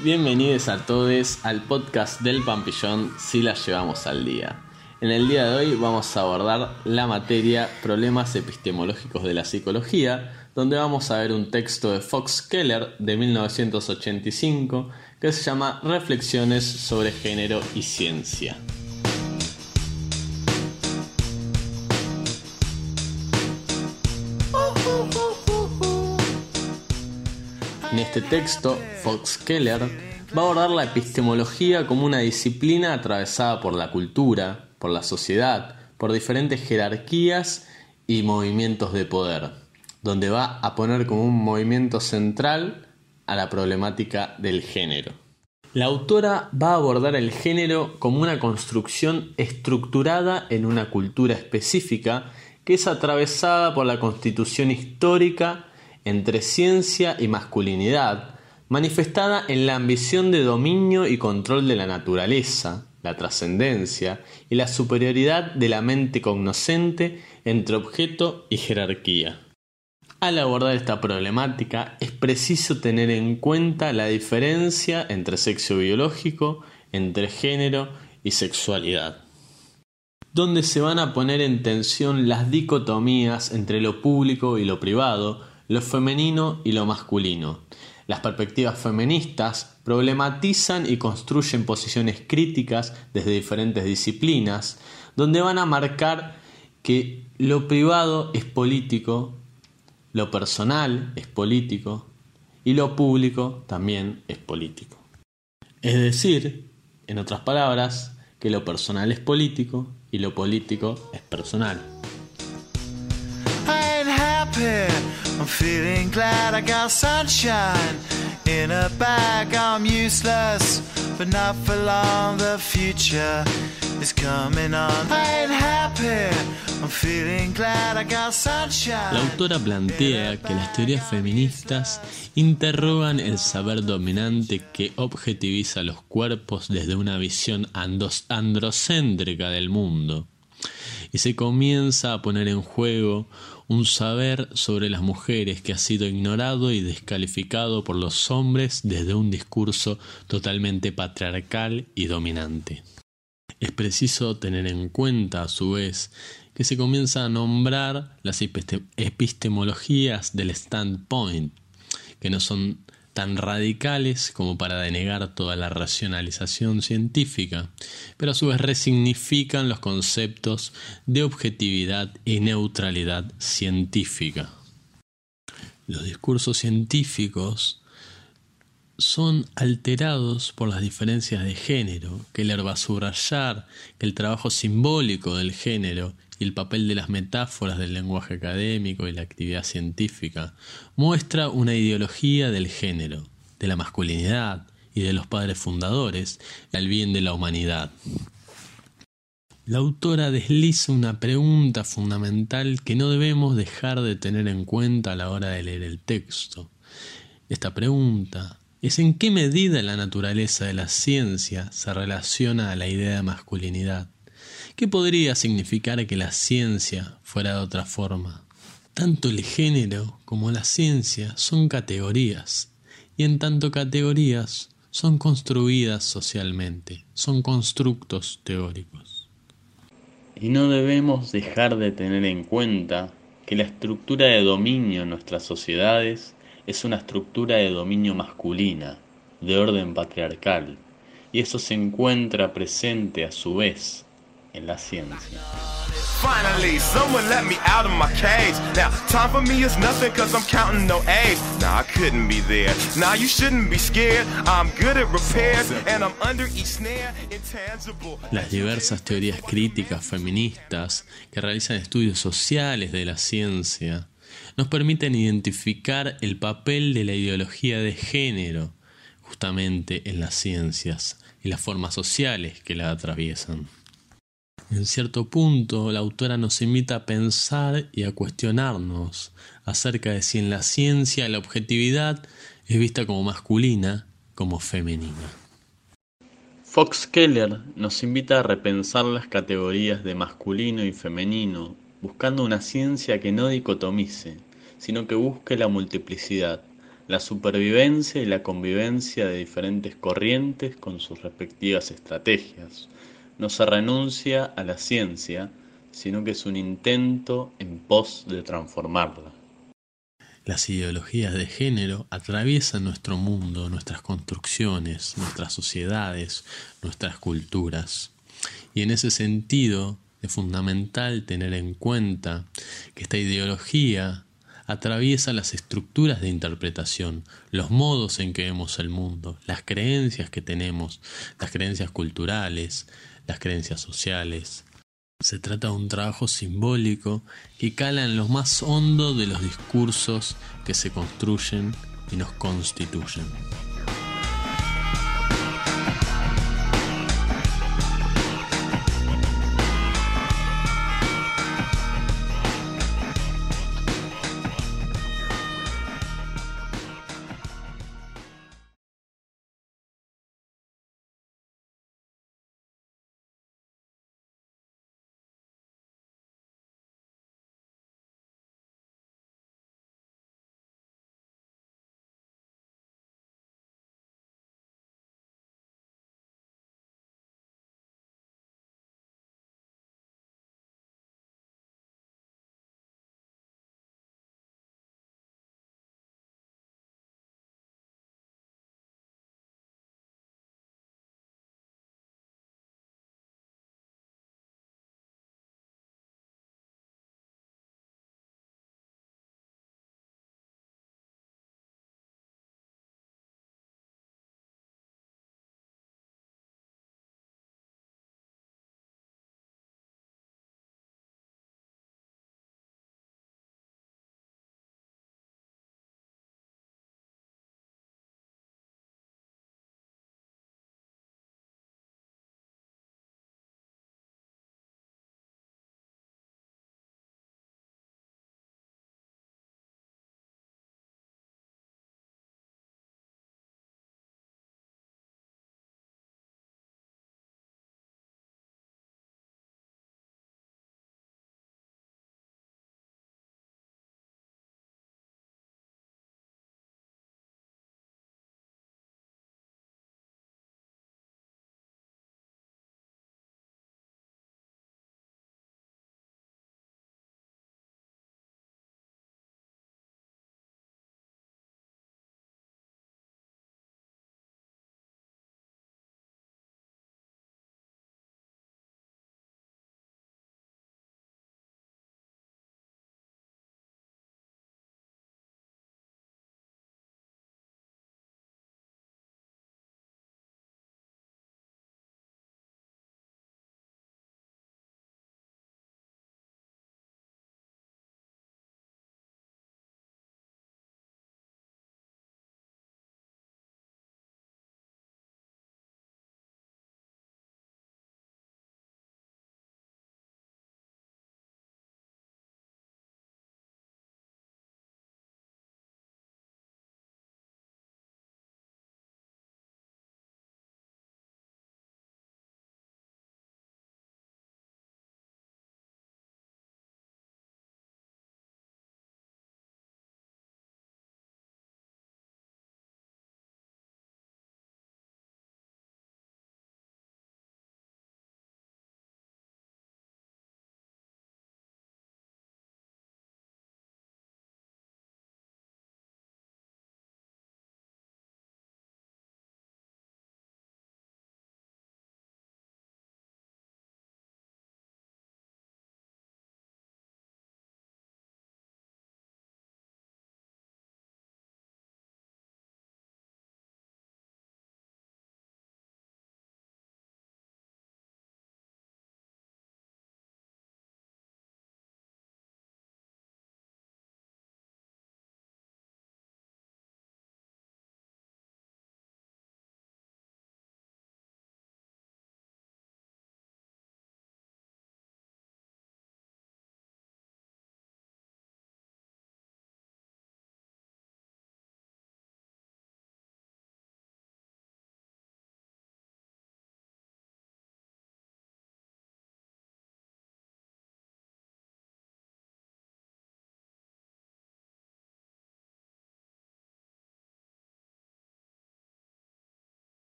Bienvenidos a todos al podcast del Pampillón si la llevamos al día. En el día de hoy vamos a abordar la materia Problemas epistemológicos de la psicología, donde vamos a ver un texto de Fox Keller de 1985 que se llama Reflexiones sobre género y ciencia. En este texto, Fox Keller va a abordar la epistemología como una disciplina atravesada por la cultura, por la sociedad, por diferentes jerarquías y movimientos de poder, donde va a poner como un movimiento central a la problemática del género. La autora va a abordar el género como una construcción estructurada en una cultura específica que es atravesada por la constitución histórica entre ciencia y masculinidad, manifestada en la ambición de dominio y control de la naturaleza, la trascendencia y la superioridad de la mente cognoscente entre objeto y jerarquía. Al abordar esta problemática es preciso tener en cuenta la diferencia entre sexo biológico, entre género y sexualidad, donde se van a poner en tensión las dicotomías entre lo público y lo privado, lo femenino y lo masculino. Las perspectivas feministas problematizan y construyen posiciones críticas desde diferentes disciplinas, donde van a marcar que lo privado es político, lo personal es político y lo público también es político. Es decir, en otras palabras, que lo personal es político y lo político es personal. I'm feeling glad I got sunshine in a bag. I'm useless, but not for long. The future is coming on. I ain't happy. I'm feeling glad I got sunshine. La autora plantea que las teorías feministas interrogan el saber dominante que objetiviza los cuerpos desde una visión androcéntrica del mundo y se comienza a poner en juego un saber sobre las mujeres que ha sido ignorado y descalificado por los hombres desde un discurso totalmente patriarcal y dominante. Es preciso tener en cuenta, a su vez, que se comienza a nombrar las epistemologías del standpoint, que no son tan radicales como para denegar toda la racionalización científica, pero a su vez resignifican los conceptos de objetividad y neutralidad científica. Los discursos científicos son alterados por las diferencias de género, que a subrayar que el trabajo simbólico del género el papel de las metáforas del lenguaje académico y la actividad científica muestra una ideología del género, de la masculinidad y de los padres fundadores al bien de la humanidad. La autora desliza una pregunta fundamental que no debemos dejar de tener en cuenta a la hora de leer el texto. Esta pregunta es en qué medida la naturaleza de la ciencia se relaciona a la idea de masculinidad ¿Qué podría significar que la ciencia fuera de otra forma? Tanto el género como la ciencia son categorías, y en tanto categorías son construidas socialmente, son constructos teóricos. Y no debemos dejar de tener en cuenta que la estructura de dominio en nuestras sociedades es una estructura de dominio masculina, de orden patriarcal, y eso se encuentra presente a su vez en la ciencia. Finally, someone let me out of my cage. Now, time for me is nothing cause I'm counting no A's. Nah, I couldn't be there. Nah, you shouldn't be scared. I'm good at repairs and I'm under each snare, intangible. Las diversas teorías críticas feministas que realizan estudios sociales de la ciencia nos permiten identificar el papel de la ideología de género justamente en las ciencias y las formas sociales que la atraviesan. En cierto punto, la autora nos invita a pensar y a cuestionarnos acerca de si en la ciencia la objetividad es vista como masculina como femenina. Fox Keller nos invita a repensar las categorías de masculino y femenino, buscando una ciencia que no dicotomice, sino que busque la multiplicidad, la supervivencia y la convivencia de diferentes corrientes con sus respectivas estrategias. No se renuncia a la ciencia, sino que es un intento en pos de transformarla. Las ideologías de género atraviesan nuestro mundo, nuestras construcciones, nuestras sociedades, nuestras culturas. Y en ese sentido es fundamental tener en cuenta que esta ideología atraviesa las estructuras de interpretación, los modos en que vemos el mundo, las creencias que tenemos, las creencias culturales, las creencias sociales. Se trata de un trabajo simbólico que cala en lo más hondo de los discursos que se construyen y nos constituyen.